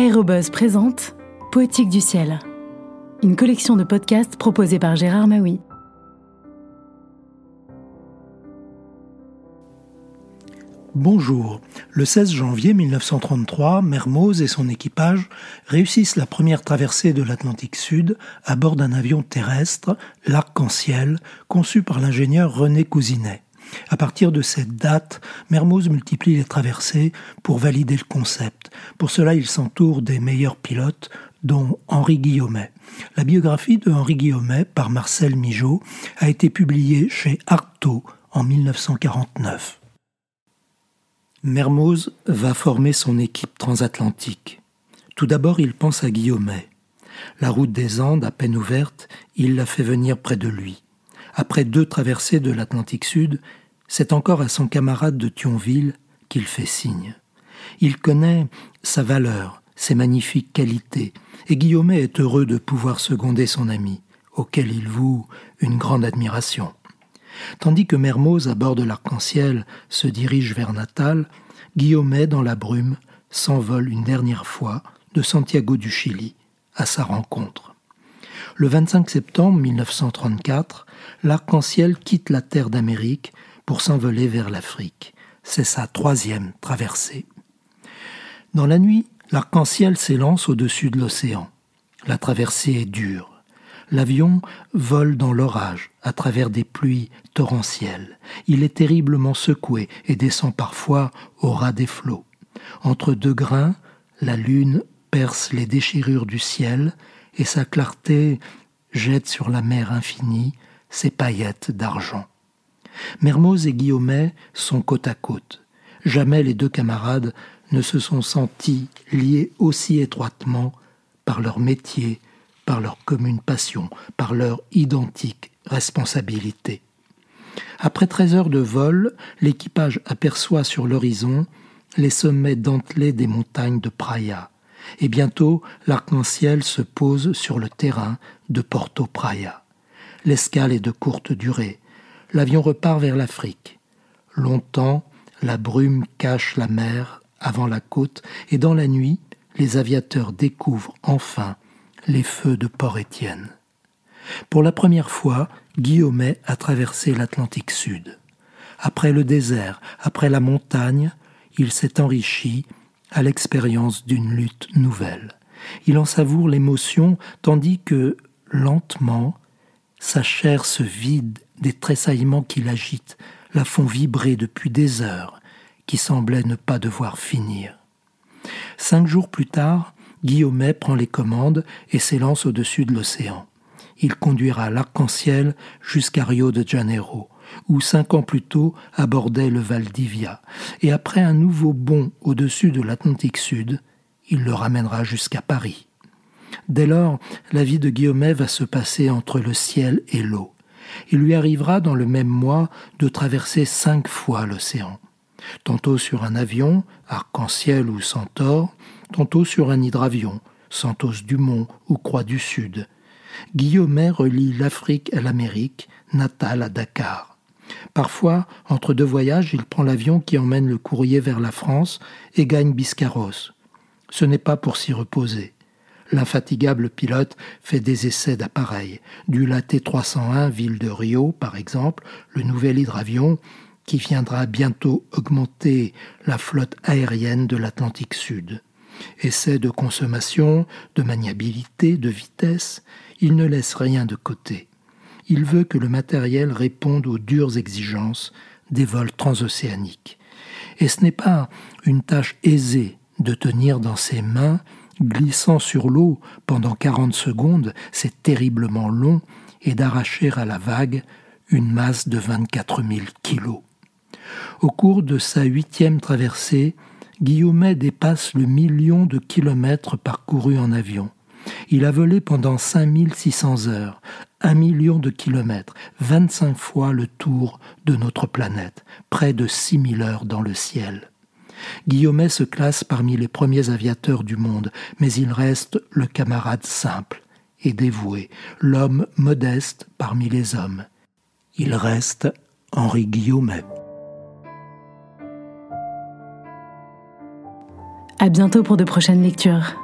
Aérobuzz présente Poétique du ciel, une collection de podcasts proposée par Gérard Maui. Bonjour. Le 16 janvier 1933, Mermoz et son équipage réussissent la première traversée de l'Atlantique Sud à bord d'un avion terrestre, l'Arc-en-Ciel, conçu par l'ingénieur René Cousinet. À partir de cette date, Mermoz multiplie les traversées pour valider le concept. Pour cela, il s'entoure des meilleurs pilotes, dont Henri Guillaumet. La biographie de Henri Guillaumet par Marcel Migeot a été publiée chez Artaud en 1949. Mermoz va former son équipe transatlantique. Tout d'abord, il pense à Guillaumet. La route des Andes, à peine ouverte, il la fait venir près de lui. Après deux traversées de l'Atlantique Sud, c'est encore à son camarade de Thionville qu'il fait signe. Il connaît sa valeur, ses magnifiques qualités, et Guillaumet est heureux de pouvoir seconder son ami, auquel il voue une grande admiration. Tandis que Mermoz, à bord de l'Arc-en-Ciel, se dirige vers Natal, Guillaumet, dans la brume, s'envole une dernière fois de Santiago du Chili à sa rencontre. Le 25 septembre 1934, l'Arc-en-Ciel quitte la terre d'Amérique pour s'envoler vers l'Afrique. C'est sa troisième traversée. Dans la nuit, l'arc-en-ciel s'élance au-dessus de l'océan. La traversée est dure. L'avion vole dans l'orage, à travers des pluies torrentielles. Il est terriblement secoué et descend parfois au ras des flots. Entre deux grains, la lune perce les déchirures du ciel et sa clarté jette sur la mer infinie ses paillettes d'argent. Mermoz et Guillaumet sont côte à côte. Jamais les deux camarades ne se sont sentis liés aussi étroitement par leur métier, par leur commune passion, par leur identique responsabilité. Après treize heures de vol, l'équipage aperçoit sur l'horizon les sommets dentelés des montagnes de Praia, et bientôt l'arc-en-ciel se pose sur le terrain de Porto Praia. L'escale est de courte durée l'avion repart vers l'Afrique. Longtemps, la brume cache la mer avant la côte, et dans la nuit, les aviateurs découvrent enfin les feux de Port-Étienne. Pour la première fois, Guillaumet a traversé l'Atlantique Sud. Après le désert, après la montagne, il s'est enrichi à l'expérience d'une lutte nouvelle. Il en savoure l'émotion tandis que, lentement, sa chair se vide des tressaillements qui l'agitent, la font vibrer depuis des heures, qui semblaient ne pas devoir finir. Cinq jours plus tard, Guillaumet prend les commandes et s'élance au-dessus de l'océan. Il conduira l'arc-en-ciel jusqu'à Rio de Janeiro, où cinq ans plus tôt abordait le Valdivia, et après un nouveau bond au-dessus de l'Atlantique Sud, il le ramènera jusqu'à Paris. Dès lors, la vie de Guillaumet va se passer entre le ciel et l'eau. Il lui arrivera dans le même mois de traverser cinq fois l'océan, tantôt sur un avion, arc-en-ciel ou centaure, tantôt sur un hydravion, Santos Dumont ou Croix du Sud. Guillaumet relie l'Afrique à l'Amérique, Natal à Dakar. Parfois, entre deux voyages, il prend l'avion qui emmène le courrier vers la France et gagne Biscarros. Ce n'est pas pour s'y reposer. L'infatigable pilote fait des essais d'appareils, du LAT 301 Ville de Rio par exemple, le nouvel hydravion qui viendra bientôt augmenter la flotte aérienne de l'Atlantique Sud. Essais de consommation, de maniabilité, de vitesse, il ne laisse rien de côté. Il veut que le matériel réponde aux dures exigences des vols transocéaniques. Et ce n'est pas une tâche aisée de tenir dans ses mains glissant sur l'eau pendant quarante secondes, c'est terriblement long, et d'arracher à la vague une masse de vingt-quatre mille kilos. Au cours de sa huitième traversée, Guillaumet dépasse le million de kilomètres parcourus en avion. Il a volé pendant 5600 heures, un million de kilomètres, 25 fois le tour de notre planète, près de 6000 heures dans le ciel. Guillaumet se classe parmi les premiers aviateurs du monde, mais il reste le camarade simple et dévoué, l'homme modeste parmi les hommes. Il reste Henri Guillaumet. À bientôt pour de prochaines lectures.